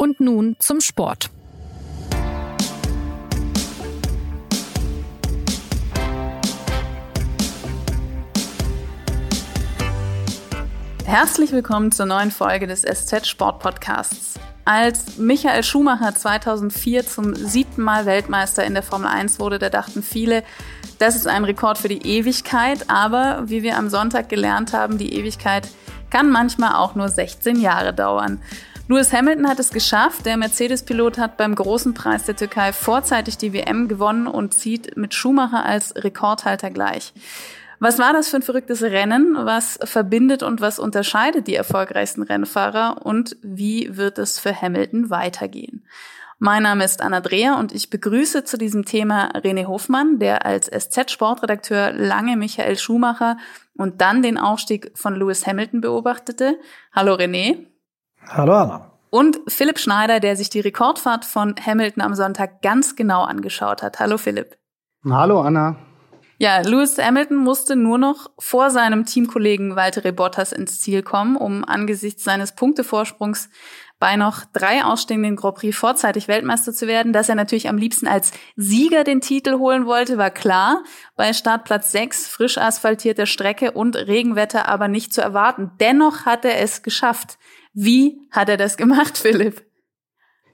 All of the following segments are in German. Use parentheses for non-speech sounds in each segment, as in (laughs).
Und nun zum Sport. Herzlich willkommen zur neuen Folge des SZ Sport Podcasts. Als Michael Schumacher 2004 zum siebten Mal Weltmeister in der Formel 1 wurde, da dachten viele, das ist ein Rekord für die Ewigkeit. Aber wie wir am Sonntag gelernt haben, die Ewigkeit kann manchmal auch nur 16 Jahre dauern. Lewis Hamilton hat es geschafft. Der Mercedes-Pilot hat beim großen Preis der Türkei vorzeitig die WM gewonnen und zieht mit Schumacher als Rekordhalter gleich. Was war das für ein verrücktes Rennen? Was verbindet und was unterscheidet die erfolgreichsten Rennfahrer? Und wie wird es für Hamilton weitergehen? Mein Name ist Anna Dreher und ich begrüße zu diesem Thema René Hofmann, der als SZ-Sportredakteur lange Michael Schumacher und dann den Aufstieg von Lewis Hamilton beobachtete. Hallo René. Hallo Anna. Und Philipp Schneider, der sich die Rekordfahrt von Hamilton am Sonntag ganz genau angeschaut hat. Hallo Philipp. Hallo Anna. Ja, Lewis Hamilton musste nur noch vor seinem Teamkollegen Walter Bottas ins Ziel kommen, um angesichts seines Punktevorsprungs bei noch drei ausstehenden Grand Prix vorzeitig Weltmeister zu werden. Dass er natürlich am liebsten als Sieger den Titel holen wollte, war klar. Bei Startplatz 6, frisch asphaltierte Strecke und Regenwetter aber nicht zu erwarten. Dennoch hat er es geschafft. Wie hat er das gemacht, (laughs) Philipp?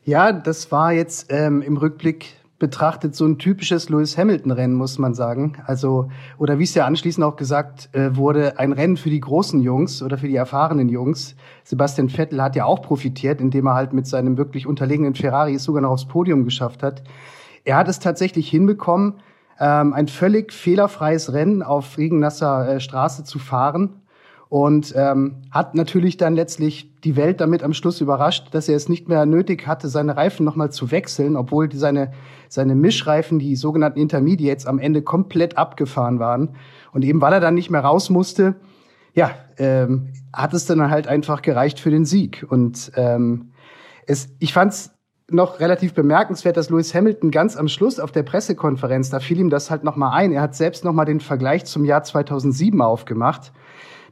Ja, das war jetzt ähm, im Rückblick betrachtet so ein typisches Lewis Hamilton-Rennen, muss man sagen. Also, oder wie es ja anschließend auch gesagt äh, wurde, ein Rennen für die großen Jungs oder für die erfahrenen Jungs. Sebastian Vettel hat ja auch profitiert, indem er halt mit seinem wirklich unterlegenen Ferrari sogar noch aufs Podium geschafft hat. Er hat es tatsächlich hinbekommen, ähm, ein völlig fehlerfreies Rennen auf regennasser äh, Straße zu fahren und ähm, hat natürlich dann letztlich die Welt damit am Schluss überrascht, dass er es nicht mehr nötig hatte, seine Reifen nochmal zu wechseln, obwohl die seine, seine Mischreifen, die sogenannten Intermediates, am Ende komplett abgefahren waren. Und eben weil er dann nicht mehr raus musste, ja, ähm, hat es dann halt einfach gereicht für den Sieg. Und ähm, es, ich fand's noch relativ bemerkenswert, dass Lewis Hamilton ganz am Schluss auf der Pressekonferenz, da fiel ihm das halt nochmal ein. Er hat selbst nochmal den Vergleich zum Jahr 2007 aufgemacht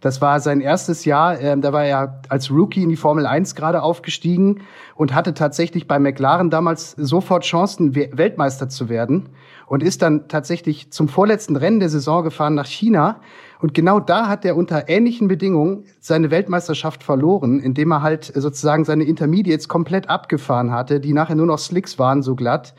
das war sein erstes Jahr. Ähm, da war er als Rookie in die Formel 1 gerade aufgestiegen und hatte tatsächlich bei McLaren damals sofort Chancen, Weltmeister zu werden und ist dann tatsächlich zum vorletzten Rennen der Saison gefahren nach China. Und genau da hat er unter ähnlichen Bedingungen seine Weltmeisterschaft verloren, indem er halt sozusagen seine Intermediates komplett abgefahren hatte, die nachher nur noch Slicks waren, so glatt.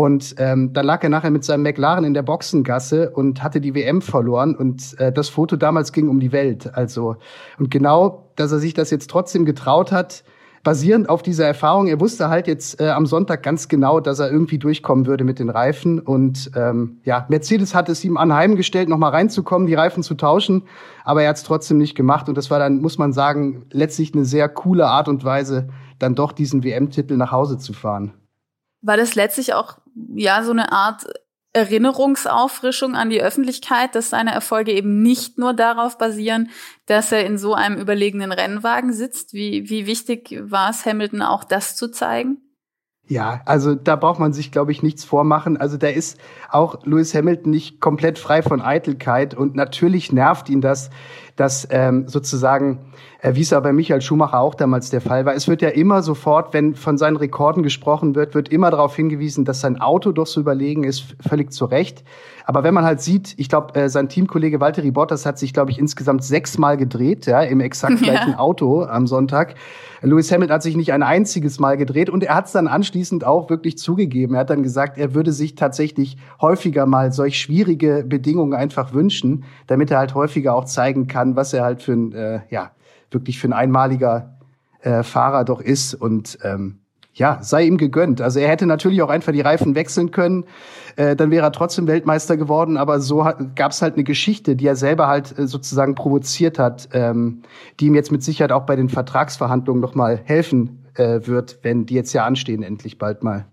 Und ähm, dann lag er nachher mit seinem McLaren in der Boxengasse und hatte die WM verloren. Und äh, das Foto damals ging um die Welt. Also und genau, dass er sich das jetzt trotzdem getraut hat, basierend auf dieser Erfahrung. Er wusste halt jetzt äh, am Sonntag ganz genau, dass er irgendwie durchkommen würde mit den Reifen. Und ähm, ja, Mercedes hat es ihm anheimgestellt, noch mal reinzukommen, die Reifen zu tauschen. Aber er hat es trotzdem nicht gemacht. Und das war dann, muss man sagen, letztlich eine sehr coole Art und Weise, dann doch diesen WM-Titel nach Hause zu fahren. War das letztlich auch ja so eine Art Erinnerungsauffrischung an die Öffentlichkeit, dass seine Erfolge eben nicht nur darauf basieren, dass er in so einem überlegenen Rennwagen sitzt. Wie, wie wichtig war es Hamilton auch das zu zeigen? Ja, also da braucht man sich, glaube ich, nichts vormachen. Also da ist auch Lewis Hamilton nicht komplett frei von Eitelkeit und natürlich nervt ihn das, dass ähm, sozusagen äh, wie es aber bei Michael Schumacher auch damals der Fall war. Es wird ja immer sofort, wenn von seinen Rekorden gesprochen wird, wird immer darauf hingewiesen, dass sein Auto doch so überlegen ist, völlig zu Recht. Aber wenn man halt sieht, ich glaube, äh, sein Teamkollege Valtteri Bottas hat sich, glaube ich, insgesamt sechsmal gedreht, ja, im exakt gleichen ja. Auto am Sonntag. Lewis Hamilton hat sich nicht ein einziges Mal gedreht und er hat es dann anschließend auch wirklich zugegeben. Er hat dann gesagt, er würde sich tatsächlich häufiger mal solch schwierige Bedingungen einfach wünschen, damit er halt häufiger auch zeigen kann, was er halt für ein, äh, ja, wirklich für ein einmaliger äh, Fahrer doch ist und ähm, ja, sei ihm gegönnt. Also er hätte natürlich auch einfach die Reifen wechseln können, äh, dann wäre er trotzdem Weltmeister geworden, aber so gab es halt eine Geschichte, die er selber halt äh, sozusagen provoziert hat, ähm, die ihm jetzt mit Sicherheit auch bei den Vertragsverhandlungen nochmal helfen äh, wird, wenn die jetzt ja anstehen, endlich bald mal.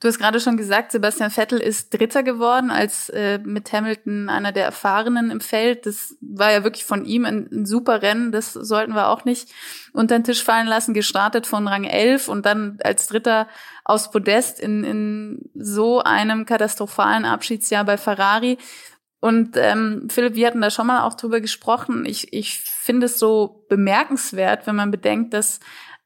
Du hast gerade schon gesagt, Sebastian Vettel ist Dritter geworden, als äh, mit Hamilton einer der Erfahrenen im Feld. Das war ja wirklich von ihm ein, ein, super Rennen. Das sollten wir auch nicht unter den Tisch fallen lassen. Gestartet von Rang 11 und dann als Dritter aus Podest in, in so einem katastrophalen Abschiedsjahr bei Ferrari. Und ähm, Philipp, wir hatten da schon mal auch drüber gesprochen. Ich, ich finde es so bemerkenswert, wenn man bedenkt, dass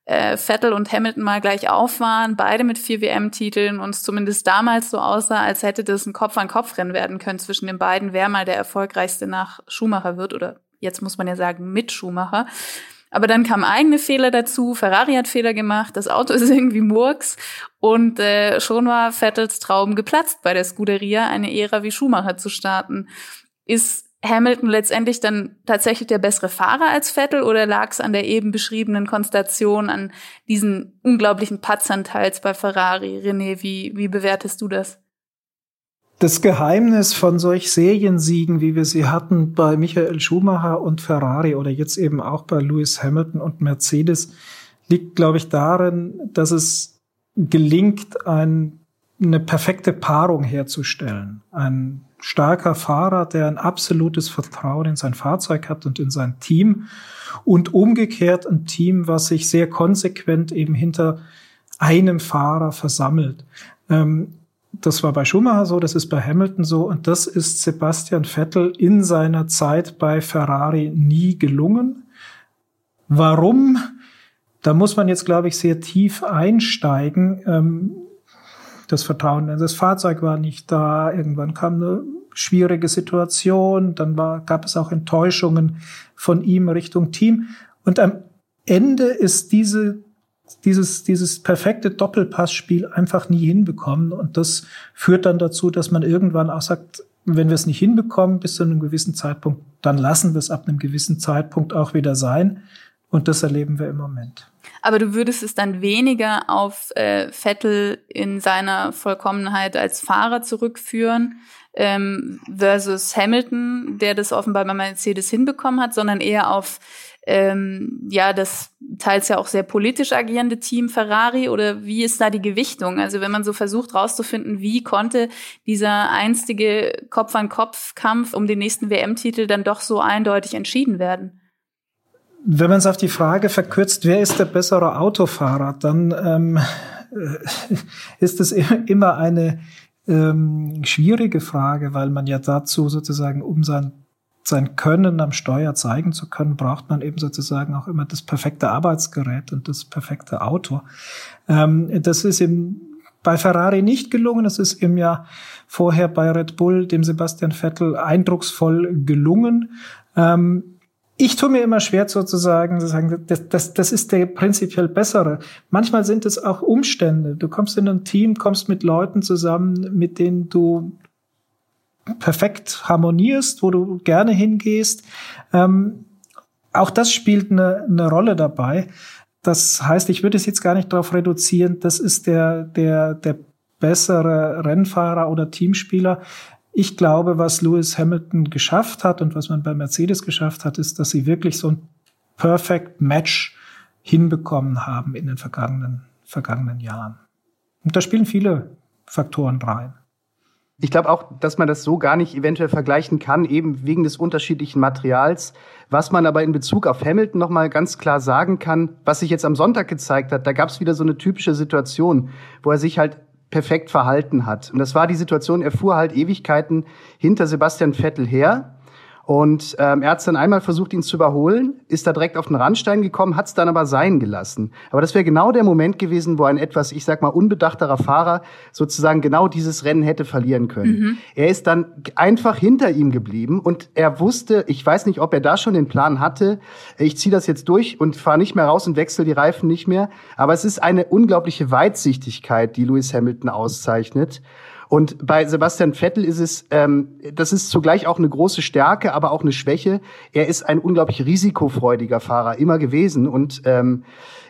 äh, Vettel und Hamilton mal gleich auf waren, beide mit vier WM-Titeln und es zumindest damals so aussah, als hätte das ein Kopf-an-Kopf-Rennen werden können zwischen den beiden, wer mal der erfolgreichste nach Schumacher wird oder jetzt muss man ja sagen mit Schumacher. Aber dann kamen eigene Fehler dazu. Ferrari hat Fehler gemacht, das Auto ist (laughs) irgendwie Murks und äh, schon war Vettels Traum geplatzt bei der Scuderia, eine Ära wie Schumacher zu starten. Ist Hamilton letztendlich dann tatsächlich der bessere Fahrer als Vettel oder lag es an der eben beschriebenen Konstellation, an diesen unglaublichen Patzern teils bei Ferrari? René, wie, wie bewertest du das? Das Geheimnis von solch Seriensiegen, wie wir sie hatten bei Michael Schumacher und Ferrari oder jetzt eben auch bei Lewis Hamilton und Mercedes, liegt, glaube ich, darin, dass es gelingt, ein, eine perfekte Paarung herzustellen. Ein starker Fahrer, der ein absolutes Vertrauen in sein Fahrzeug hat und in sein Team und umgekehrt ein Team, was sich sehr konsequent eben hinter einem Fahrer versammelt. Ähm, das war bei Schumacher so, das ist bei Hamilton so und das ist Sebastian Vettel in seiner Zeit bei Ferrari nie gelungen. Warum? Da muss man jetzt, glaube ich, sehr tief einsteigen. Ähm, das Vertrauen in das Fahrzeug war nicht da. Irgendwann kam eine schwierige Situation. Dann war, gab es auch Enttäuschungen von ihm Richtung Team. Und am Ende ist diese, dieses, dieses perfekte Doppelpassspiel einfach nie hinbekommen. Und das führt dann dazu, dass man irgendwann auch sagt, wenn wir es nicht hinbekommen bis zu einem gewissen Zeitpunkt, dann lassen wir es ab einem gewissen Zeitpunkt auch wieder sein. Und das erleben wir im Moment. Aber du würdest es dann weniger auf äh, Vettel in seiner Vollkommenheit als Fahrer zurückführen ähm, versus Hamilton, der das offenbar bei Mercedes hinbekommen hat, sondern eher auf ähm, ja das teils ja auch sehr politisch agierende Team Ferrari oder wie ist da die Gewichtung? Also wenn man so versucht rauszufinden, wie konnte dieser einstige Kopf-an-Kopf-Kampf um den nächsten WM-Titel dann doch so eindeutig entschieden werden? Wenn man es auf die Frage verkürzt, wer ist der bessere Autofahrer, dann ähm, (laughs) ist es immer eine ähm, schwierige Frage, weil man ja dazu sozusagen, um sein, sein Können am Steuer zeigen zu können, braucht man eben sozusagen auch immer das perfekte Arbeitsgerät und das perfekte Auto. Ähm, das ist im bei Ferrari nicht gelungen. Es ist im Jahr vorher bei Red Bull, dem Sebastian Vettel, eindrucksvoll gelungen. Ähm, ich tue mir immer schwer sozusagen zu sagen, das, das, das ist der prinzipiell bessere. Manchmal sind es auch Umstände. Du kommst in ein Team, kommst mit Leuten zusammen, mit denen du perfekt harmonierst, wo du gerne hingehst. Ähm, auch das spielt eine, eine Rolle dabei. Das heißt, ich würde es jetzt gar nicht darauf reduzieren, das ist der, der, der bessere Rennfahrer oder Teamspieler. Ich glaube, was Lewis Hamilton geschafft hat und was man bei Mercedes geschafft hat, ist, dass sie wirklich so ein Perfect Match hinbekommen haben in den vergangenen, vergangenen Jahren. Und da spielen viele Faktoren rein. Ich glaube auch, dass man das so gar nicht eventuell vergleichen kann, eben wegen des unterschiedlichen Materials. Was man aber in Bezug auf Hamilton noch mal ganz klar sagen kann, was sich jetzt am Sonntag gezeigt hat, da gab es wieder so eine typische Situation, wo er sich halt perfekt verhalten hat. Und das war die Situation, er fuhr halt Ewigkeiten hinter Sebastian Vettel her und ähm, er hat dann einmal versucht, ihn zu überholen, ist da direkt auf den Randstein gekommen, hat es dann aber sein gelassen. Aber das wäre genau der Moment gewesen, wo ein etwas, ich sag mal, unbedachterer Fahrer sozusagen genau dieses Rennen hätte verlieren können. Mhm. Er ist dann einfach hinter ihm geblieben und er wusste, ich weiß nicht, ob er da schon den Plan hatte, ich ziehe das jetzt durch und fahre nicht mehr raus und wechsle die Reifen nicht mehr. Aber es ist eine unglaubliche Weitsichtigkeit, die Lewis Hamilton auszeichnet. Und bei Sebastian Vettel ist es, ähm, das ist zugleich auch eine große Stärke, aber auch eine Schwäche. Er ist ein unglaublich risikofreudiger Fahrer immer gewesen und ähm,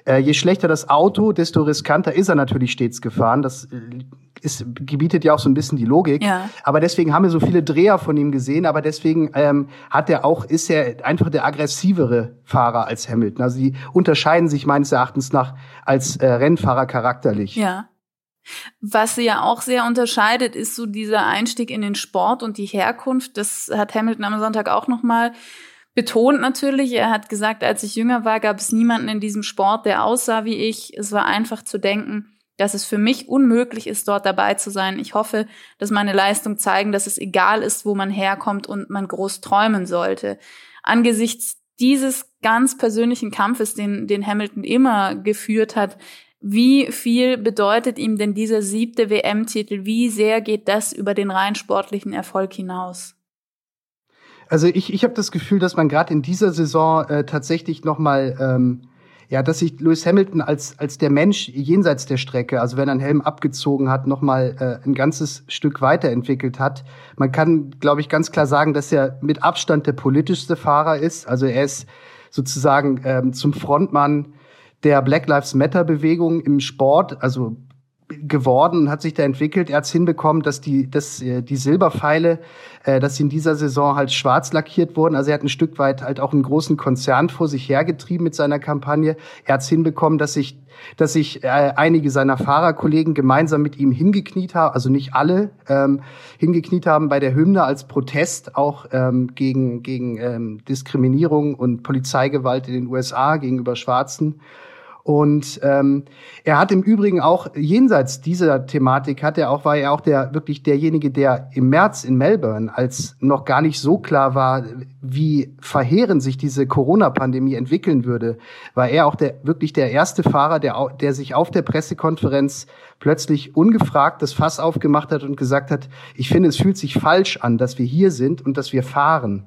äh, je schlechter das Auto, desto riskanter ist er natürlich stets gefahren. Das äh, ist, gebietet ja auch so ein bisschen die Logik. Ja. Aber deswegen haben wir so viele Dreher von ihm gesehen. Aber deswegen ähm, hat er auch, ist er einfach der aggressivere Fahrer als Hamilton. Also die unterscheiden sich meines Erachtens nach als äh, Rennfahrer charakterlich. Ja. Was sie ja auch sehr unterscheidet, ist so dieser Einstieg in den Sport und die Herkunft. Das hat Hamilton am Sonntag auch nochmal betont natürlich. Er hat gesagt, als ich jünger war, gab es niemanden in diesem Sport, der aussah wie ich. Es war einfach zu denken, dass es für mich unmöglich ist, dort dabei zu sein. Ich hoffe, dass meine Leistungen zeigen, dass es egal ist, wo man herkommt und man groß träumen sollte. Angesichts dieses ganz persönlichen Kampfes, den, den Hamilton immer geführt hat, wie viel bedeutet ihm denn dieser siebte WM-Titel? Wie sehr geht das über den rein sportlichen Erfolg hinaus? Also ich, ich habe das Gefühl, dass man gerade in dieser Saison äh, tatsächlich noch mal ähm, ja, dass sich Lewis Hamilton als als der Mensch jenseits der Strecke, also wenn er einen Helm abgezogen hat, noch mal äh, ein ganzes Stück weiterentwickelt hat. Man kann, glaube ich, ganz klar sagen, dass er mit Abstand der politischste Fahrer ist. Also er ist sozusagen ähm, zum Frontmann der Black Lives Matter Bewegung im Sport, also geworden, hat sich da entwickelt. Er hat es hinbekommen, dass die, dass äh, die Silberpfeile, äh, dass sie in dieser Saison halt schwarz lackiert wurden. Also er hat ein Stück weit halt auch einen großen Konzern vor sich hergetrieben mit seiner Kampagne. Er hat es hinbekommen, dass sich dass sich äh, einige seiner Fahrerkollegen gemeinsam mit ihm hingekniet haben, also nicht alle, ähm, hingekniet haben bei der Hymne als Protest auch ähm, gegen, gegen ähm, Diskriminierung und Polizeigewalt in den USA gegenüber Schwarzen. Und ähm, er hat im Übrigen auch jenseits dieser Thematik hat er auch war er auch der wirklich derjenige, der im März in Melbourne, als noch gar nicht so klar war, wie verheerend sich diese Corona-Pandemie entwickeln würde, war er auch der wirklich der erste Fahrer, der der sich auf der Pressekonferenz plötzlich ungefragt das Fass aufgemacht hat und gesagt hat, ich finde, es fühlt sich falsch an, dass wir hier sind und dass wir fahren.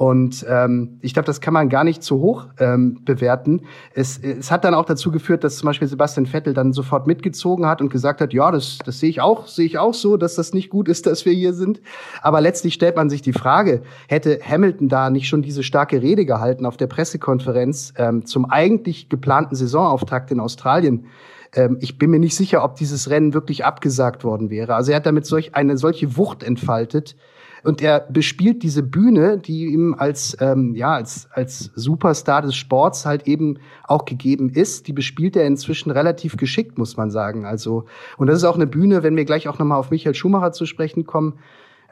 Und ähm, ich glaube, das kann man gar nicht zu hoch ähm, bewerten. Es, es hat dann auch dazu geführt, dass zum Beispiel Sebastian Vettel dann sofort mitgezogen hat und gesagt hat, ja, das, das sehe ich auch, sehe ich auch so, dass das nicht gut ist, dass wir hier sind. Aber letztlich stellt man sich die Frage, hätte Hamilton da nicht schon diese starke Rede gehalten auf der Pressekonferenz ähm, zum eigentlich geplanten Saisonauftakt in Australien? Ähm, ich bin mir nicht sicher, ob dieses Rennen wirklich abgesagt worden wäre. Also er hat damit solch eine solche Wucht entfaltet, und er bespielt diese Bühne, die ihm als, ähm, ja, als, als Superstar des Sports halt eben auch gegeben ist. Die bespielt er inzwischen relativ geschickt, muss man sagen. Also, und das ist auch eine Bühne, wenn wir gleich auch nochmal auf Michael Schumacher zu sprechen kommen.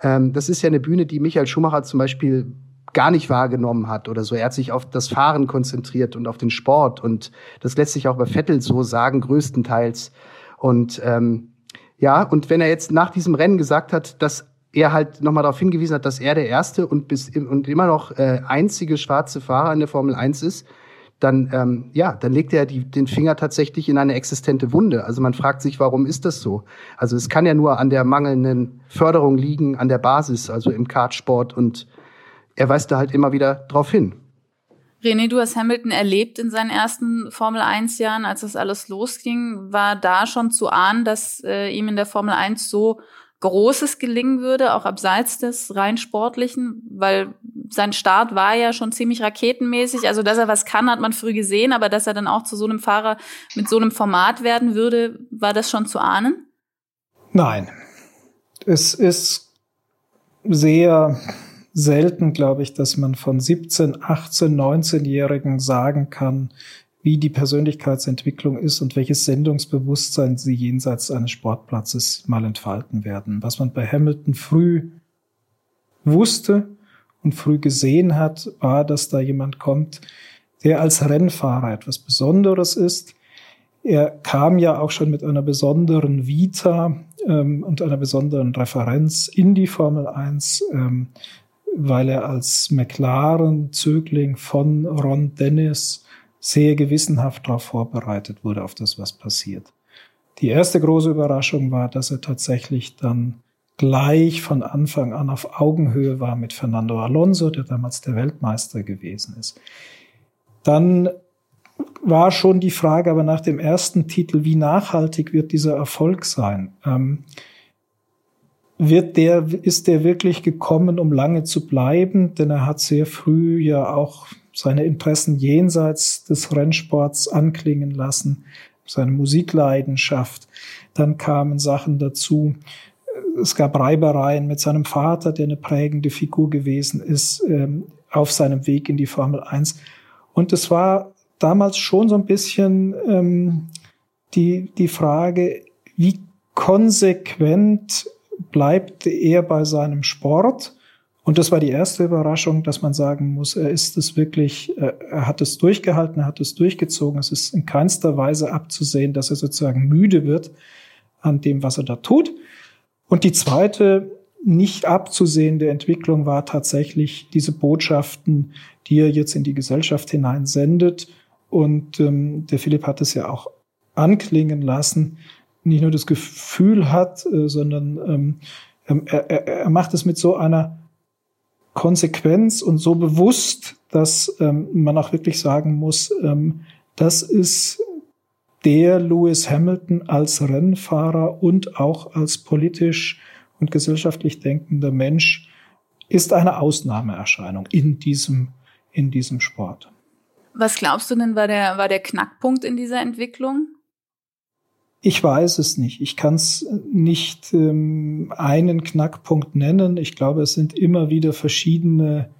Ähm, das ist ja eine Bühne, die Michael Schumacher zum Beispiel gar nicht wahrgenommen hat oder so. Er hat sich auf das Fahren konzentriert und auf den Sport. Und das lässt sich auch bei Vettel so sagen, größtenteils. Und ähm, ja, und wenn er jetzt nach diesem Rennen gesagt hat, dass er halt nochmal darauf hingewiesen hat, dass er der erste und bis und immer noch äh, einzige schwarze Fahrer in der Formel 1 ist, dann ähm, ja, dann legt er die, den Finger tatsächlich in eine existente Wunde. Also man fragt sich, warum ist das so? Also es kann ja nur an der mangelnden Förderung liegen, an der Basis, also im Kartsport und er weist da halt immer wieder drauf hin. René, du hast Hamilton erlebt in seinen ersten Formel 1 Jahren, als das alles losging. War da schon zu ahnen, dass äh, ihm in der Formel 1 so Großes gelingen würde, auch abseits des rein sportlichen, weil sein Start war ja schon ziemlich raketenmäßig. Also, dass er was kann, hat man früh gesehen, aber dass er dann auch zu so einem Fahrer mit so einem Format werden würde, war das schon zu ahnen? Nein. Es ist sehr selten, glaube ich, dass man von 17, 18, 19-Jährigen sagen kann, wie die Persönlichkeitsentwicklung ist und welches Sendungsbewusstsein sie jenseits eines Sportplatzes mal entfalten werden. Was man bei Hamilton früh wusste und früh gesehen hat, war, dass da jemand kommt, der als Rennfahrer etwas Besonderes ist. Er kam ja auch schon mit einer besonderen Vita ähm, und einer besonderen Referenz in die Formel 1, ähm, weil er als McLaren-Zögling von Ron Dennis sehr gewissenhaft darauf vorbereitet wurde, auf das, was passiert. Die erste große Überraschung war, dass er tatsächlich dann gleich von Anfang an auf Augenhöhe war mit Fernando Alonso, der damals der Weltmeister gewesen ist. Dann war schon die Frage aber nach dem ersten Titel, wie nachhaltig wird dieser Erfolg sein? Ähm, wird der, ist der wirklich gekommen, um lange zu bleiben? Denn er hat sehr früh ja auch seine Interessen jenseits des Rennsports anklingen lassen, seine Musikleidenschaft. Dann kamen Sachen dazu. Es gab Reibereien mit seinem Vater, der eine prägende Figur gewesen ist, ähm, auf seinem Weg in die Formel 1. Und es war damals schon so ein bisschen ähm, die, die Frage, wie konsequent bleibt er bei seinem Sport und das war die erste Überraschung, dass man sagen muss, er ist es wirklich, äh, er hat es durchgehalten, er hat es durchgezogen. Es ist in keinster Weise abzusehen, dass er sozusagen müde wird an dem, was er da tut. Und die zweite nicht abzusehende Entwicklung war tatsächlich diese Botschaften, die er jetzt in die Gesellschaft hinein sendet. Und ähm, der Philipp hat es ja auch anklingen lassen, nicht nur das Gefühl hat, äh, sondern ähm, er, er, er macht es mit so einer Konsequenz und so bewusst, dass ähm, man auch wirklich sagen muss, ähm, das ist der Lewis Hamilton als Rennfahrer und auch als politisch und gesellschaftlich denkender Mensch ist eine Ausnahmeerscheinung in diesem, in diesem Sport. Was glaubst du denn war der, war der Knackpunkt in dieser Entwicklung? Ich weiß es nicht. Ich kann es nicht ähm, einen Knackpunkt nennen. Ich glaube, es sind immer wieder verschiedene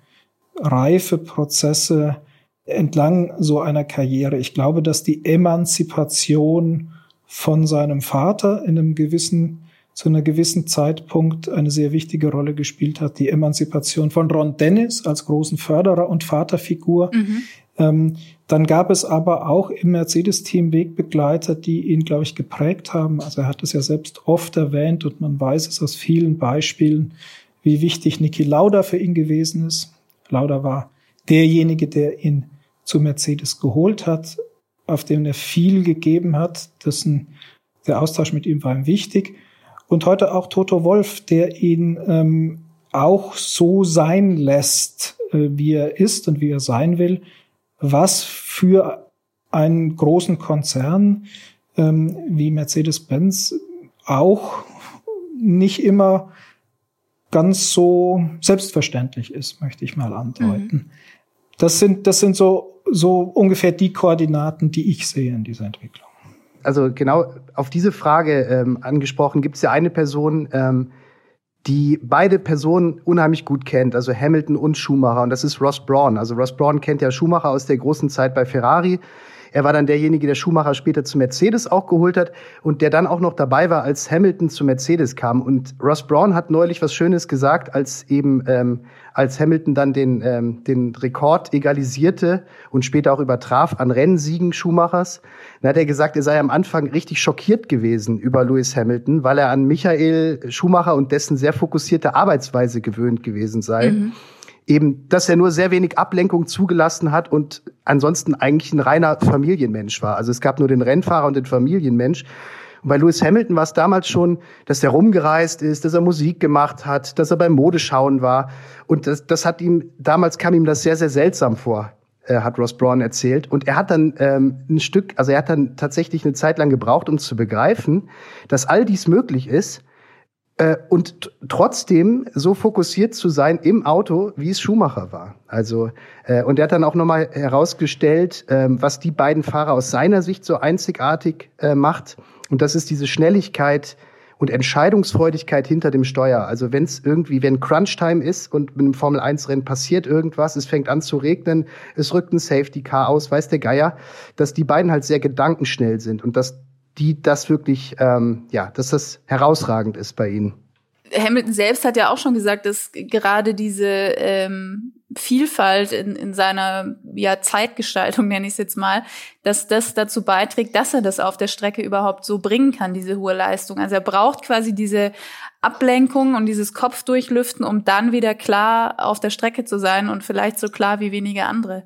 Reifeprozesse entlang so einer Karriere. Ich glaube, dass die Emanzipation von seinem Vater in einem gewissen zu einer gewissen Zeitpunkt eine sehr wichtige Rolle gespielt hat. Die Emanzipation von Ron Dennis als großen Förderer und Vaterfigur. Mhm. Ähm, dann gab es aber auch im Mercedes-Team Wegbegleiter, die ihn, glaube ich, geprägt haben. Also er hat es ja selbst oft erwähnt und man weiß es aus vielen Beispielen, wie wichtig Niki Lauda für ihn gewesen ist. Lauda war derjenige, der ihn zu Mercedes geholt hat, auf dem er viel gegeben hat. Dessen, der Austausch mit ihm war ihm wichtig und heute auch Toto Wolf, der ihn ähm, auch so sein lässt, äh, wie er ist und wie er sein will, was für einen großen Konzern ähm, wie Mercedes-Benz auch nicht immer ganz so selbstverständlich ist, möchte ich mal andeuten. Mhm. Das sind, das sind so, so ungefähr die Koordinaten, die ich sehe in dieser Entwicklung also genau auf diese Frage ähm, angesprochen, gibt es ja eine Person, ähm, die beide Personen unheimlich gut kennt, also Hamilton und Schumacher, und das ist Ross Braun. Also Ross Braun kennt ja Schumacher aus der großen Zeit bei Ferrari. Er war dann derjenige, der Schumacher später zu Mercedes auch geholt hat und der dann auch noch dabei war, als Hamilton zu Mercedes kam. Und Ross Braun hat neulich was Schönes gesagt, als eben ähm, als Hamilton dann den ähm, den Rekord egalisierte und später auch übertraf an Rennsiegen Schumachers. Dann hat er gesagt, er sei am Anfang richtig schockiert gewesen über Lewis Hamilton, weil er an Michael Schumacher und dessen sehr fokussierte Arbeitsweise gewöhnt gewesen sei. Mhm eben, dass er nur sehr wenig Ablenkung zugelassen hat und ansonsten eigentlich ein reiner Familienmensch war. Also es gab nur den Rennfahrer und den Familienmensch. Und bei Lewis Hamilton war es damals schon, dass er rumgereist ist, dass er Musik gemacht hat, dass er beim Modeschauen war. Und das, das hat ihm, damals kam ihm das sehr, sehr seltsam vor, äh, hat Ross Braun erzählt. Und er hat dann ähm, ein Stück, also er hat dann tatsächlich eine Zeit lang gebraucht, um zu begreifen, dass all dies möglich ist, äh, und trotzdem so fokussiert zu sein im Auto, wie es Schumacher war. Also äh, und er hat dann auch nochmal herausgestellt, äh, was die beiden Fahrer aus seiner Sicht so einzigartig äh, macht. Und das ist diese Schnelligkeit und Entscheidungsfreudigkeit hinter dem Steuer. Also wenn es irgendwie, wenn Crunch-Time ist und mit einem Formel-1-Rennen passiert irgendwas, es fängt an zu regnen, es rückt ein Safety-Car aus, weiß der Geier, dass die beiden halt sehr gedankenschnell sind und dass die das wirklich, ähm, ja, dass das herausragend ist bei ihnen. Hamilton selbst hat ja auch schon gesagt, dass gerade diese ähm, Vielfalt in, in seiner ja, Zeitgestaltung, nenne ich es jetzt mal, dass das dazu beiträgt, dass er das auf der Strecke überhaupt so bringen kann, diese hohe Leistung. Also er braucht quasi diese Ablenkung und dieses Kopfdurchlüften, um dann wieder klar auf der Strecke zu sein und vielleicht so klar wie wenige andere.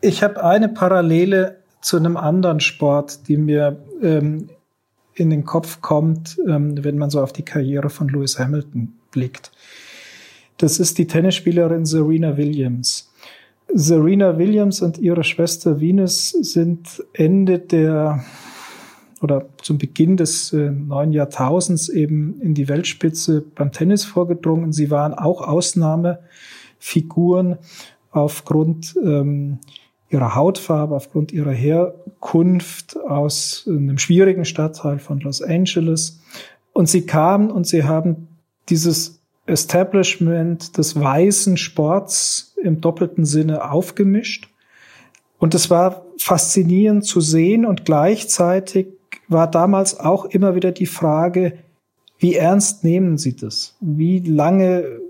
Ich habe eine Parallele zu einem anderen Sport, die mir ähm, in den Kopf kommt, ähm, wenn man so auf die Karriere von Lewis Hamilton blickt. Das ist die Tennisspielerin Serena Williams. Serena Williams und ihre Schwester Venus sind Ende der oder zum Beginn des äh, neuen Jahrtausends eben in die Weltspitze beim Tennis vorgedrungen. Sie waren auch Ausnahmefiguren aufgrund ähm, ihrer Hautfarbe, aufgrund ihrer Herkunft aus einem schwierigen Stadtteil von Los Angeles. Und sie kamen und sie haben dieses Establishment des weißen Sports im doppelten Sinne aufgemischt. Und es war faszinierend zu sehen und gleichzeitig war damals auch immer wieder die Frage, wie ernst nehmen Sie das? Wie lange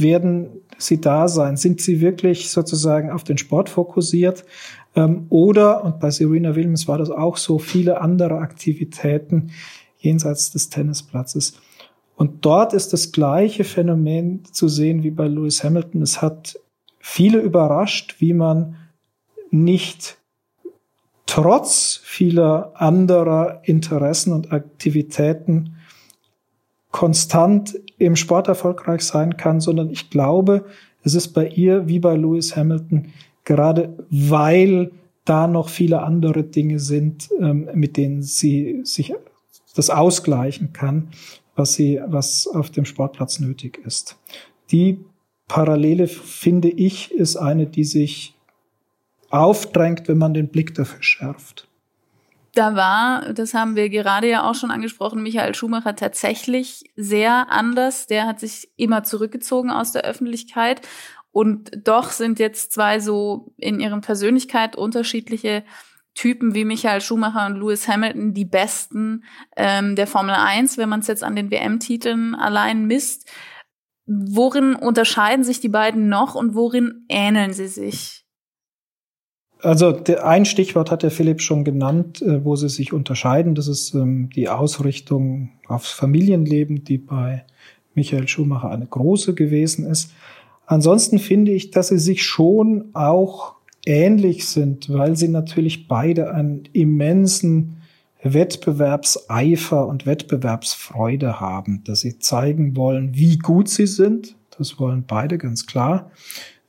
werden sie da sein? Sind sie wirklich sozusagen auf den Sport fokussiert? Ähm, oder, und bei Serena Williams war das auch so, viele andere Aktivitäten jenseits des Tennisplatzes. Und dort ist das gleiche Phänomen zu sehen wie bei Lewis Hamilton. Es hat viele überrascht, wie man nicht trotz vieler anderer Interessen und Aktivitäten konstant im Sport erfolgreich sein kann, sondern ich glaube, es ist bei ihr wie bei Lewis Hamilton, gerade weil da noch viele andere Dinge sind, ähm, mit denen sie sich das ausgleichen kann, was sie, was auf dem Sportplatz nötig ist. Die Parallele, finde ich, ist eine, die sich aufdrängt, wenn man den Blick dafür schärft. Da war, das haben wir gerade ja auch schon angesprochen, Michael Schumacher tatsächlich sehr anders. Der hat sich immer zurückgezogen aus der Öffentlichkeit. Und doch sind jetzt zwei so in ihren Persönlichkeit unterschiedliche Typen wie Michael Schumacher und Lewis Hamilton die besten ähm, der Formel 1, wenn man es jetzt an den WM-Titeln allein misst. Worin unterscheiden sich die beiden noch und worin ähneln sie sich? Also ein Stichwort hat der Philipp schon genannt, äh, wo sie sich unterscheiden. Das ist ähm, die Ausrichtung aufs Familienleben, die bei Michael Schumacher eine große gewesen ist. Ansonsten finde ich, dass sie sich schon auch ähnlich sind, weil sie natürlich beide einen immensen Wettbewerbseifer und Wettbewerbsfreude haben, dass sie zeigen wollen, wie gut sie sind. Das wollen beide ganz klar.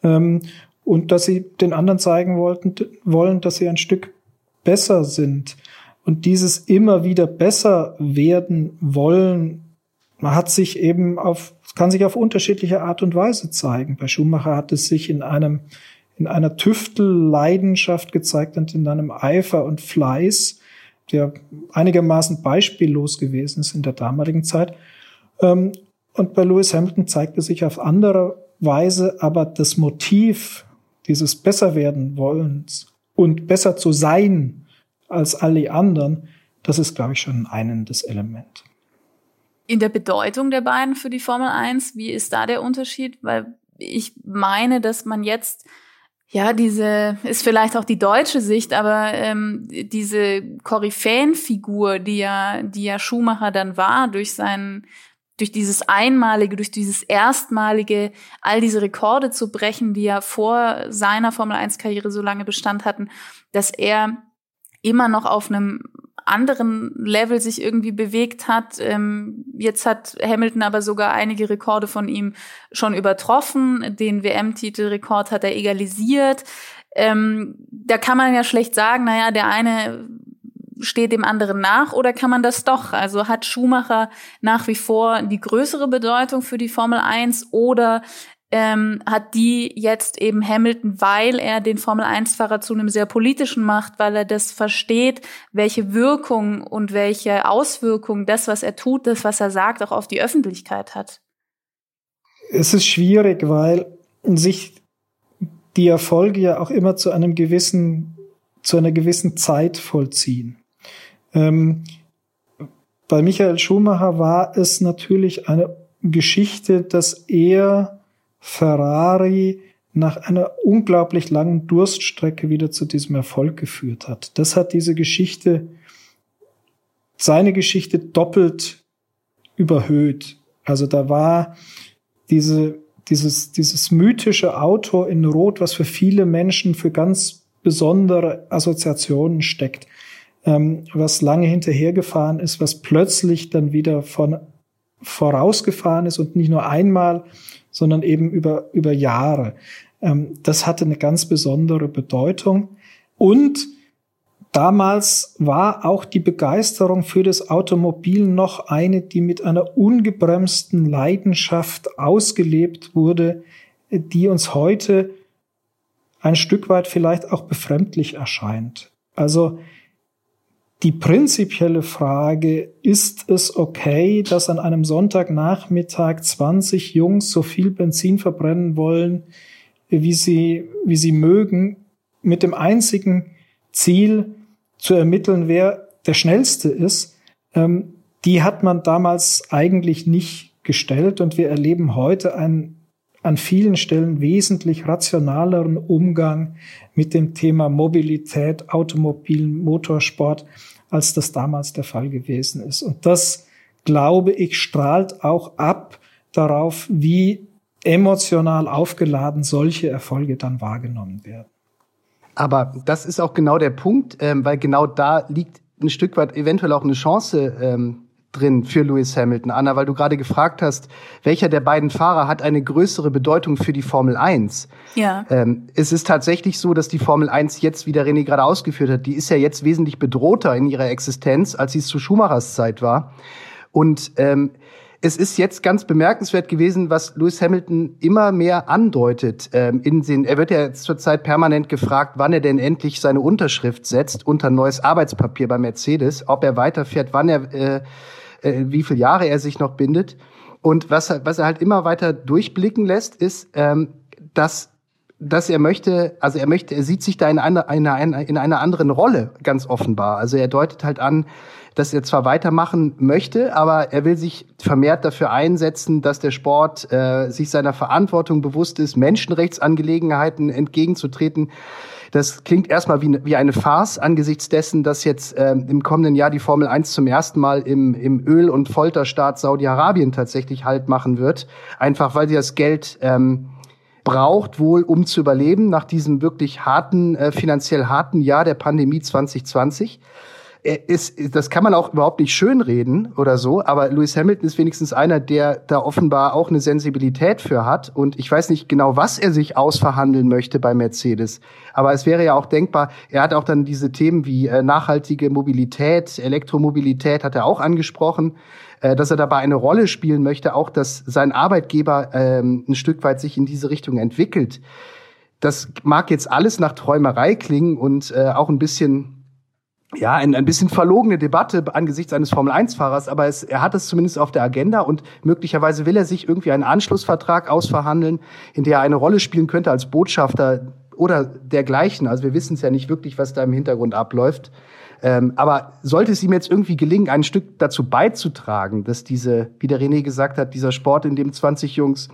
Ähm, und dass sie den anderen zeigen wollten, wollen, dass sie ein Stück besser sind. Und dieses immer wieder besser werden wollen, hat sich eben auf, kann sich auf unterschiedliche Art und Weise zeigen. Bei Schumacher hat es sich in einem, in einer Tüftelleidenschaft gezeigt und in einem Eifer und Fleiß, der einigermaßen beispiellos gewesen ist in der damaligen Zeit. Ähm, und bei Lewis Hamilton zeigte sich auf andere Weise aber das Motiv dieses besser werden wollens und besser zu sein als alle anderen, das ist, glaube ich, schon ein einendes Element. In der Bedeutung der beiden für die Formel 1, wie ist da der Unterschied? Weil ich meine, dass man jetzt ja, diese ist vielleicht auch die deutsche Sicht, aber ähm, diese Koryphäenfigur, die ja, die ja Schumacher dann war durch seinen durch dieses Einmalige, durch dieses Erstmalige, all diese Rekorde zu brechen, die ja vor seiner Formel-1-Karriere so lange Bestand hatten, dass er immer noch auf einem anderen Level sich irgendwie bewegt hat. Ähm, jetzt hat Hamilton aber sogar einige Rekorde von ihm schon übertroffen. Den WM-Titelrekord hat er egalisiert. Ähm, da kann man ja schlecht sagen, naja, der eine steht dem anderen nach oder kann man das doch? Also hat Schumacher nach wie vor die größere Bedeutung für die Formel 1 oder ähm, hat die jetzt eben Hamilton, weil er den Formel-1-Fahrer zu einem sehr politischen macht, weil er das versteht, welche Wirkung und welche Auswirkungen das, was er tut, das, was er sagt, auch auf die Öffentlichkeit hat? Es ist schwierig, weil sich die Erfolge ja auch immer zu einem gewissen, zu einer gewissen Zeit vollziehen. Ähm, bei Michael Schumacher war es natürlich eine Geschichte, dass er Ferrari nach einer unglaublich langen Durststrecke wieder zu diesem Erfolg geführt hat. Das hat diese Geschichte, seine Geschichte doppelt überhöht. Also da war diese, dieses, dieses mythische Auto in Rot, was für viele Menschen für ganz besondere Assoziationen steckt ähm, was lange hinterhergefahren ist, was plötzlich dann wieder von vorausgefahren ist und nicht nur einmal, sondern eben über, über Jahre. Ähm, das hatte eine ganz besondere Bedeutung. Und damals war auch die Begeisterung für das Automobil noch eine, die mit einer ungebremsten Leidenschaft ausgelebt wurde, die uns heute ein Stück weit vielleicht auch befremdlich erscheint. Also die prinzipielle Frage, ist es okay, dass an einem Sonntagnachmittag 20 Jungs so viel Benzin verbrennen wollen, wie sie, wie sie mögen, mit dem einzigen Ziel zu ermitteln, wer der Schnellste ist, ähm, die hat man damals eigentlich nicht gestellt und wir erleben heute einen an vielen Stellen wesentlich rationaleren Umgang mit dem Thema Mobilität, Automobil, Motorsport, als das damals der Fall gewesen ist. Und das glaube ich, strahlt auch ab darauf, wie emotional aufgeladen solche Erfolge dann wahrgenommen werden. Aber das ist auch genau der Punkt, ähm, weil genau da liegt ein Stück weit eventuell auch eine Chance ähm, drin für Lewis Hamilton. Anna, weil du gerade gefragt hast, welcher der beiden Fahrer hat eine größere Bedeutung für die Formel 1? Ja. Ähm, es ist tatsächlich so, dass die Formel 1 jetzt, wie der René gerade ausgeführt hat, die ist ja jetzt wesentlich bedrohter in ihrer Existenz, als sie es zu Schumachers Zeit war. Und ähm, es ist jetzt ganz bemerkenswert gewesen, was Lewis Hamilton immer mehr andeutet. Ähm, in den, er wird ja jetzt zurzeit permanent gefragt, wann er denn endlich seine Unterschrift setzt unter neues Arbeitspapier bei Mercedes, ob er weiterfährt, wann er, äh, äh, wie viele Jahre er sich noch bindet. Und was, was er halt immer weiter durchblicken lässt, ist, ähm, dass dass er möchte, also er möchte, er sieht sich da in einer, einer, in einer anderen Rolle, ganz offenbar. Also er deutet halt an, dass er zwar weitermachen möchte, aber er will sich vermehrt dafür einsetzen, dass der Sport äh, sich seiner Verantwortung bewusst ist, Menschenrechtsangelegenheiten entgegenzutreten. Das klingt erstmal wie, wie eine Farce angesichts dessen, dass jetzt äh, im kommenden Jahr die Formel 1 zum ersten Mal im, im Öl- und Folterstaat Saudi-Arabien tatsächlich Halt machen wird. Einfach weil sie das Geld ähm, braucht wohl, um zu überleben nach diesem wirklich harten, äh, finanziell harten Jahr der Pandemie 2020 ist, das kann man auch überhaupt nicht schönreden oder so, aber Lewis Hamilton ist wenigstens einer, der da offenbar auch eine Sensibilität für hat. Und ich weiß nicht genau, was er sich ausverhandeln möchte bei Mercedes. Aber es wäre ja auch denkbar, er hat auch dann diese Themen wie äh, nachhaltige Mobilität, Elektromobilität hat er auch angesprochen, äh, dass er dabei eine Rolle spielen möchte, auch dass sein Arbeitgeber ähm, ein Stück weit sich in diese Richtung entwickelt. Das mag jetzt alles nach Träumerei klingen und äh, auch ein bisschen ja, ein, ein bisschen verlogene Debatte angesichts eines Formel-1-Fahrers, aber es, er hat es zumindest auf der Agenda und möglicherweise will er sich irgendwie einen Anschlussvertrag ausverhandeln, in der er eine Rolle spielen könnte als Botschafter oder dergleichen. Also wir wissen es ja nicht wirklich, was da im Hintergrund abläuft. Ähm, aber sollte es ihm jetzt irgendwie gelingen, ein Stück dazu beizutragen, dass diese, wie der René gesagt hat, dieser Sport, in dem 20 Jungs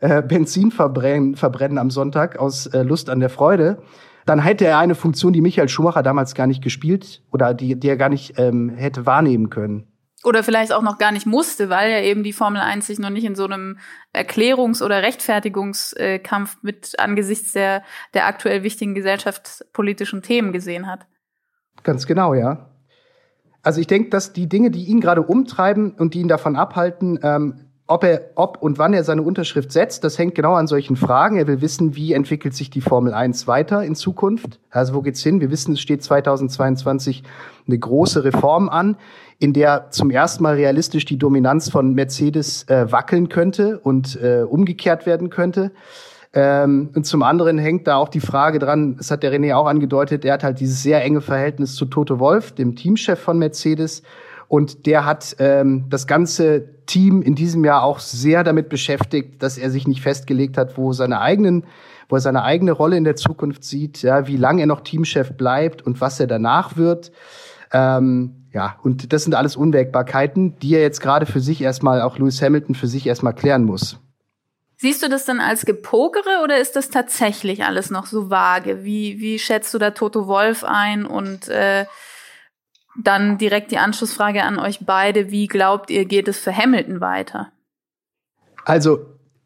äh, Benzin verbrennen, verbrennen am Sonntag aus äh, Lust an der Freude, dann hätte er eine Funktion, die Michael Schumacher damals gar nicht gespielt oder die, die er gar nicht ähm, hätte wahrnehmen können. Oder vielleicht auch noch gar nicht musste, weil ja eben die Formel 1 sich noch nicht in so einem Erklärungs- oder Rechtfertigungskampf mit angesichts der, der aktuell wichtigen gesellschaftspolitischen Themen gesehen hat. Ganz genau, ja. Also ich denke, dass die Dinge, die ihn gerade umtreiben und die ihn davon abhalten, ähm, ob er, ob und wann er seine Unterschrift setzt, das hängt genau an solchen Fragen. Er will wissen, wie entwickelt sich die Formel 1 weiter in Zukunft? Also wo geht's hin? Wir wissen, es steht 2022 eine große Reform an, in der zum ersten Mal realistisch die Dominanz von Mercedes äh, wackeln könnte und äh, umgekehrt werden könnte. Ähm, und zum anderen hängt da auch die Frage dran, das hat der René auch angedeutet, er hat halt dieses sehr enge Verhältnis zu Toto Wolf, dem Teamchef von Mercedes. Und der hat ähm, das ganze Team in diesem Jahr auch sehr damit beschäftigt, dass er sich nicht festgelegt hat, wo seine eigenen, wo er seine eigene Rolle in der Zukunft sieht, ja, wie lange er noch Teamchef bleibt und was er danach wird. Ähm, ja, und das sind alles Unwägbarkeiten, die er jetzt gerade für sich erstmal, auch Lewis Hamilton für sich erstmal klären muss. Siehst du das dann als Gepokere oder ist das tatsächlich alles noch so vage? Wie, wie schätzt du da Toto Wolf ein und äh, dann direkt die Anschlussfrage an euch beide. Wie glaubt ihr, geht es für Hamilton weiter? Also,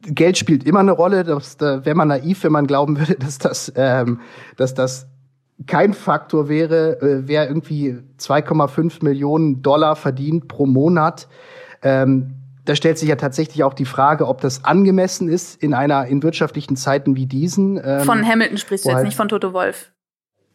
Geld spielt immer eine Rolle. Das, da wäre man naiv, wenn man glauben würde, dass das, ähm, dass das kein Faktor wäre. Äh, wer irgendwie 2,5 Millionen Dollar verdient pro Monat, ähm, da stellt sich ja tatsächlich auch die Frage, ob das angemessen ist in einer in wirtschaftlichen Zeiten wie diesen. Ähm, von Hamilton sprichst du jetzt, halt nicht von Toto Wolf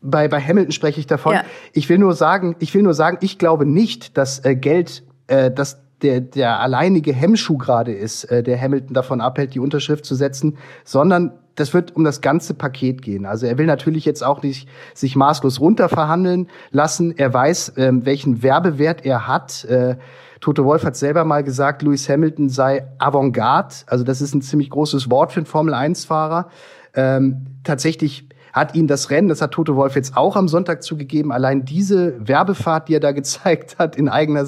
bei, bei Hamilton spreche ich davon. Ja. Ich will nur sagen, ich will nur sagen, ich glaube nicht, dass äh, Geld, äh, dass der, der alleinige Hemmschuh gerade ist, äh, der Hamilton davon abhält, die Unterschrift zu setzen, sondern das wird um das ganze Paket gehen. Also er will natürlich jetzt auch nicht sich maßlos runterverhandeln lassen. Er weiß, ähm, welchen Werbewert er hat. Äh, Toto Wolf hat selber mal gesagt, Lewis Hamilton sei Avantgarde. Also das ist ein ziemlich großes Wort für einen Formel-1-Fahrer. Ähm, tatsächlich hat ihn das Rennen, das hat Toto Wolf jetzt auch am Sonntag zugegeben, allein diese Werbefahrt, die er da gezeigt hat in eigener,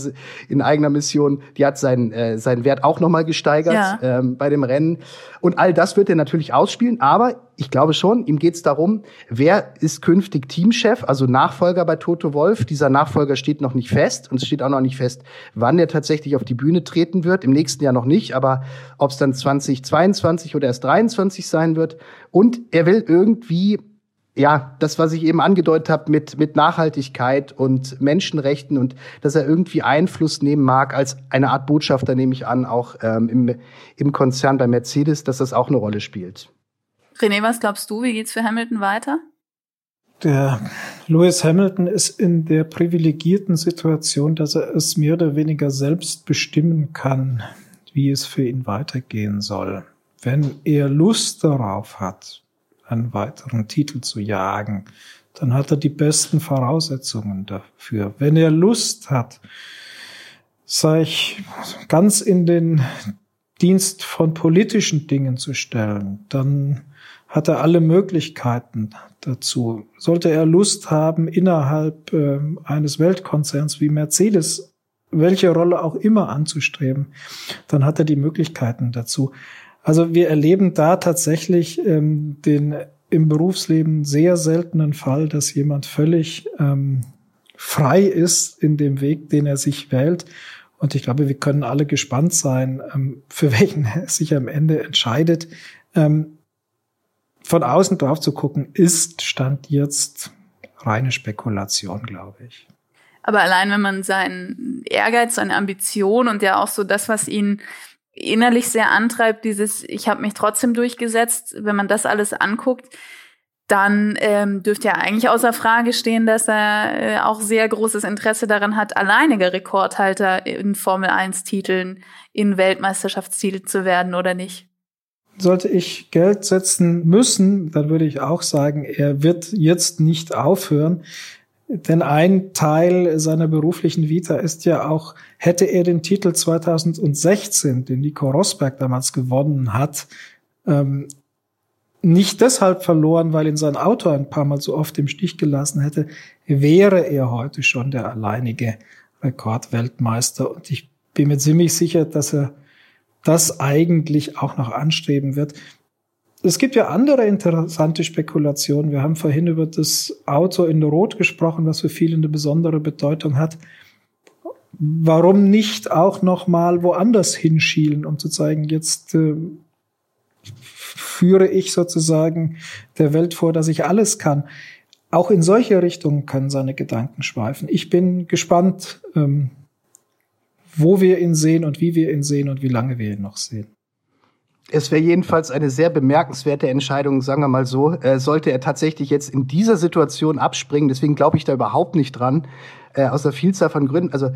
in eigener Mission, die hat seinen, äh, seinen Wert auch nochmal gesteigert ja. ähm, bei dem Rennen. Und all das wird er natürlich ausspielen, aber ich glaube schon, ihm geht es darum, wer ist künftig Teamchef, also Nachfolger bei Toto Wolf. Dieser Nachfolger steht noch nicht fest und es steht auch noch nicht fest, wann er tatsächlich auf die Bühne treten wird. Im nächsten Jahr noch nicht, aber ob es dann 2022 oder erst 23 sein wird. Und er will irgendwie ja, das, was ich eben angedeutet habe mit, mit Nachhaltigkeit und Menschenrechten und dass er irgendwie Einfluss nehmen mag als eine Art Botschafter, nehme ich an, auch ähm, im, im Konzern bei Mercedes, dass das auch eine Rolle spielt. René, was glaubst du, wie geht's für Hamilton weiter? Der Lewis Hamilton ist in der privilegierten Situation, dass er es mehr oder weniger selbst bestimmen kann, wie es für ihn weitergehen soll. Wenn er Lust darauf hat, einen weiteren Titel zu jagen, dann hat er die besten Voraussetzungen dafür. Wenn er Lust hat, sei ich ganz in den Dienst von politischen Dingen zu stellen, dann hat er alle Möglichkeiten dazu. Sollte er Lust haben, innerhalb äh, eines Weltkonzerns wie Mercedes welche Rolle auch immer anzustreben, dann hat er die Möglichkeiten dazu. Also wir erleben da tatsächlich ähm, den im Berufsleben sehr seltenen Fall, dass jemand völlig ähm, frei ist in dem Weg, den er sich wählt. Und ich glaube, wir können alle gespannt sein, ähm, für (laughs) welchen er sich am Ende entscheidet. Ähm, von außen drauf zu gucken, ist Stand jetzt reine Spekulation, glaube ich. Aber allein wenn man seinen Ehrgeiz, seine Ambition und ja auch so das, was ihn innerlich sehr antreibt, dieses ich habe mich trotzdem durchgesetzt, wenn man das alles anguckt, dann ähm, dürfte ja eigentlich außer Frage stehen, dass er äh, auch sehr großes Interesse daran hat, alleiniger Rekordhalter in Formel 1 Titeln, in Weltmeisterschaftstiteln zu werden oder nicht. Sollte ich Geld setzen müssen, dann würde ich auch sagen, er wird jetzt nicht aufhören. Denn ein Teil seiner beruflichen Vita ist ja auch, hätte er den Titel 2016, den Nico Rosberg damals gewonnen hat, ähm, nicht deshalb verloren, weil ihn sein Auto ein paar Mal so oft im Stich gelassen hätte, wäre er heute schon der alleinige Rekordweltmeister. Und ich bin mir ziemlich sicher, dass er das eigentlich auch noch anstreben wird. Es gibt ja andere interessante Spekulationen. Wir haben vorhin über das Auto in Rot gesprochen, was für viele eine besondere Bedeutung hat. Warum nicht auch noch mal woanders hinschielen, um zu zeigen, jetzt äh, führe ich sozusagen der Welt vor, dass ich alles kann. Auch in solche Richtungen können seine Gedanken schweifen. Ich bin gespannt, ähm, wo wir ihn sehen und wie wir ihn sehen und wie lange wir ihn noch sehen. Es wäre jedenfalls eine sehr bemerkenswerte Entscheidung, sagen wir mal so. Äh, sollte er tatsächlich jetzt in dieser Situation abspringen, deswegen glaube ich da überhaupt nicht dran, äh, aus der Vielzahl von Gründen. Also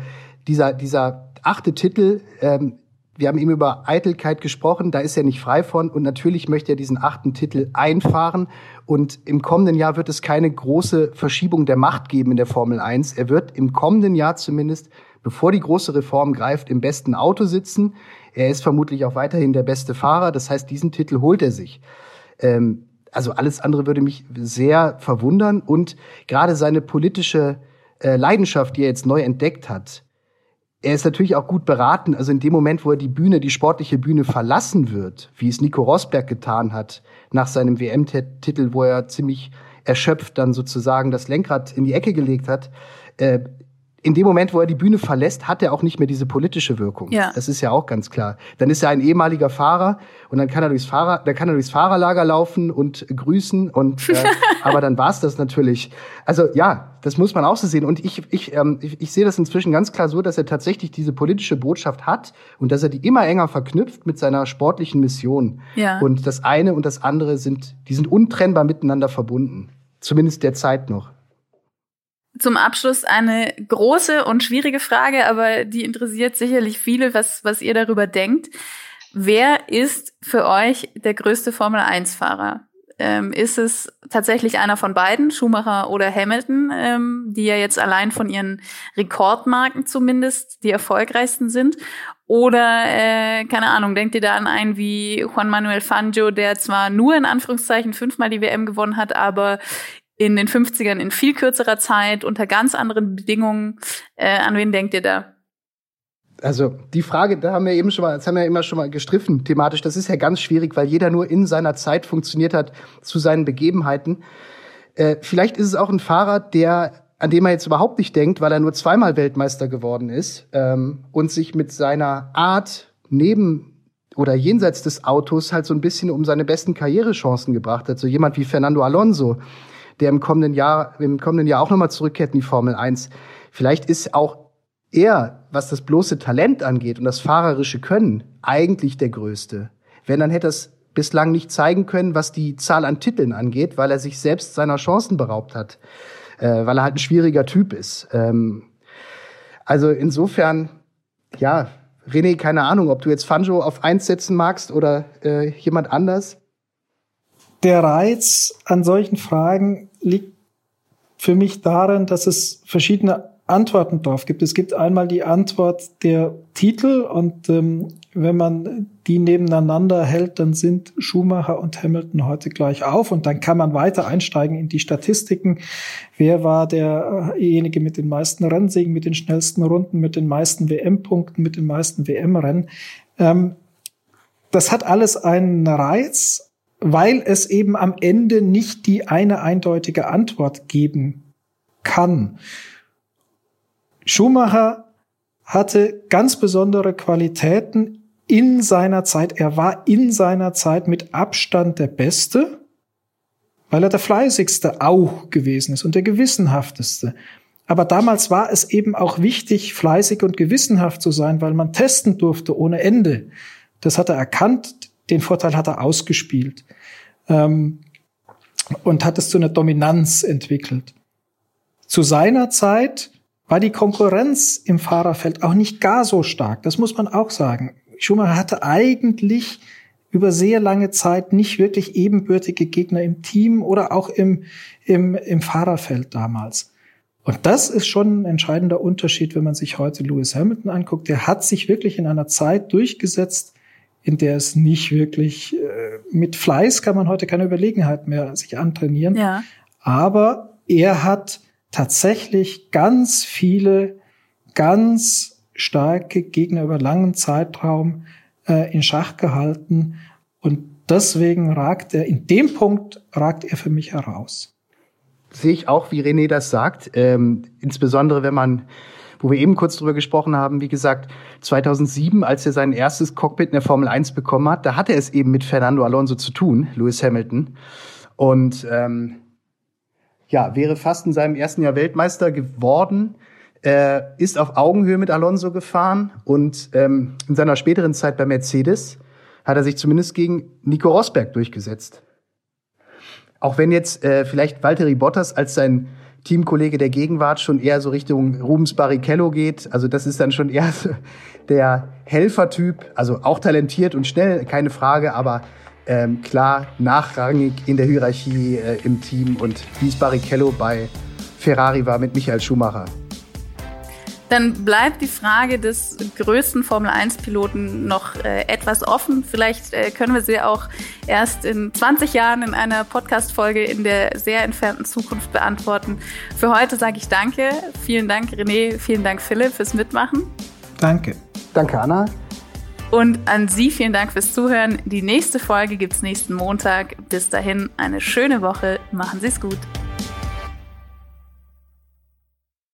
dieser, dieser achte Titel, ähm, wir haben eben über Eitelkeit gesprochen, da ist er nicht frei von und natürlich möchte er diesen achten Titel einfahren und im kommenden Jahr wird es keine große Verschiebung der Macht geben in der Formel 1. Er wird im kommenden Jahr zumindest, bevor die große Reform greift, im besten Auto sitzen. Er ist vermutlich auch weiterhin der beste Fahrer. Das heißt, diesen Titel holt er sich. Ähm, also alles andere würde mich sehr verwundern. Und gerade seine politische äh, Leidenschaft, die er jetzt neu entdeckt hat, er ist natürlich auch gut beraten. Also in dem Moment, wo er die Bühne, die sportliche Bühne verlassen wird, wie es Nico Rosberg getan hat, nach seinem WM-Titel, wo er ziemlich erschöpft dann sozusagen das Lenkrad in die Ecke gelegt hat, äh, in dem Moment, wo er die Bühne verlässt, hat er auch nicht mehr diese politische Wirkung. Ja. Das ist ja auch ganz klar. Dann ist er ein ehemaliger Fahrer und dann kann er durchs Fahrer, dann kann er durchs Fahrerlager laufen und grüßen und äh, (laughs) aber dann war's das natürlich. Also ja, das muss man auch so sehen. Und ich, ich, ähm, ich, ich sehe das inzwischen ganz klar so, dass er tatsächlich diese politische Botschaft hat und dass er die immer enger verknüpft mit seiner sportlichen Mission. Ja. Und das eine und das andere sind, die sind untrennbar miteinander verbunden. Zumindest derzeit noch. Zum Abschluss eine große und schwierige Frage, aber die interessiert sicherlich viele, was, was ihr darüber denkt. Wer ist für euch der größte Formel-1-Fahrer? Ähm, ist es tatsächlich einer von beiden, Schumacher oder Hamilton, ähm, die ja jetzt allein von ihren Rekordmarken zumindest die erfolgreichsten sind? Oder, äh, keine Ahnung, denkt ihr da an einen wie Juan Manuel Fangio, der zwar nur in Anführungszeichen fünfmal die WM gewonnen hat, aber in den 50ern in viel kürzerer Zeit unter ganz anderen Bedingungen. Äh, an wen denkt ihr da? also die Frage, da haben wir eben schon mal, das haben wir immer schon mal gestriffen thematisch. Das ist ja ganz schwierig, weil jeder nur in seiner Zeit funktioniert hat zu seinen Begebenheiten. Äh, vielleicht ist es auch ein Fahrer, der an dem er jetzt überhaupt nicht denkt, weil er nur zweimal Weltmeister geworden ist ähm, und sich mit seiner Art neben oder jenseits des Autos halt so ein bisschen um seine besten Karrierechancen gebracht hat. So jemand wie Fernando Alonso, der im kommenden Jahr, im kommenden Jahr auch nochmal zurückkehrt in die Formel 1. Vielleicht ist auch er, was das bloße Talent angeht und das fahrerische Können, eigentlich der Größte. Wenn, dann hätte er es bislang nicht zeigen können, was die Zahl an Titeln angeht, weil er sich selbst seiner Chancen beraubt hat äh, weil er halt ein schwieriger Typ ist. Ähm, also insofern, ja, René, keine Ahnung, ob du jetzt Fanjo auf eins setzen magst oder äh, jemand anders. Der Reiz an solchen Fragen liegt für mich darin, dass es verschiedene Antworten drauf gibt. Es gibt einmal die Antwort der Titel und ähm, wenn man die nebeneinander hält, dann sind Schumacher und Hamilton heute gleich auf und dann kann man weiter einsteigen in die Statistiken. Wer war derjenige mit den meisten Rennsiegen, mit den schnellsten Runden, mit den meisten WM-Punkten, mit den meisten WM-Rennen? Ähm, das hat alles einen Reiz, weil es eben am Ende nicht die eine eindeutige Antwort geben kann. Schumacher hatte ganz besondere Qualitäten in seiner Zeit, er war in seiner Zeit mit Abstand der Beste, weil er der fleißigste auch gewesen ist und der gewissenhafteste. Aber damals war es eben auch wichtig, fleißig und gewissenhaft zu sein, weil man testen durfte ohne Ende. Das hat er erkannt, den Vorteil hat er ausgespielt ähm, und hat es zu einer Dominanz entwickelt. Zu seiner Zeit war die Konkurrenz im Fahrerfeld auch nicht gar so stark. Das muss man auch sagen. Schumacher hatte eigentlich über sehr lange Zeit nicht wirklich ebenbürtige Gegner im Team oder auch im, im, im Fahrerfeld damals. Und das ist schon ein entscheidender Unterschied, wenn man sich heute Lewis Hamilton anguckt. Der hat sich wirklich in einer Zeit durchgesetzt, in der es nicht wirklich, äh, mit Fleiß kann man heute keine Überlegenheit mehr sich antrainieren. Ja. Aber er hat tatsächlich ganz viele ganz starke Gegner über langen Zeitraum äh, in Schach gehalten. Und deswegen ragt er, in dem Punkt ragt er für mich heraus. Sehe ich auch, wie René das sagt. Ähm, insbesondere wenn man, wo wir eben kurz drüber gesprochen haben, wie gesagt, 2007, als er sein erstes Cockpit in der Formel 1 bekommen hat, da hatte er es eben mit Fernando Alonso zu tun, Lewis Hamilton. Und ähm, ja, wäre fast in seinem ersten Jahr Weltmeister geworden, äh, ist auf Augenhöhe mit Alonso gefahren und ähm, in seiner späteren Zeit bei Mercedes hat er sich zumindest gegen Nico Rosberg durchgesetzt. Auch wenn jetzt äh, vielleicht Valtteri Bottas als sein Teamkollege der Gegenwart schon eher so Richtung Rubens Barrichello geht. Also das ist dann schon eher so der Helfertyp, also auch talentiert und schnell, keine Frage, aber ähm, klar nachrangig in der Hierarchie äh, im Team und wie es Barrichello bei Ferrari war mit Michael Schumacher. Dann bleibt die Frage des größten Formel-1-Piloten noch äh, etwas offen. Vielleicht äh, können wir sie auch erst in 20 Jahren in einer Podcast-Folge in der sehr entfernten Zukunft beantworten. Für heute sage ich Danke. Vielen Dank, René. Vielen Dank, Philipp, fürs Mitmachen. Danke. Danke, Anna. Und an Sie vielen Dank fürs Zuhören. Die nächste Folge gibt es nächsten Montag. Bis dahin eine schöne Woche. Machen Sie es gut.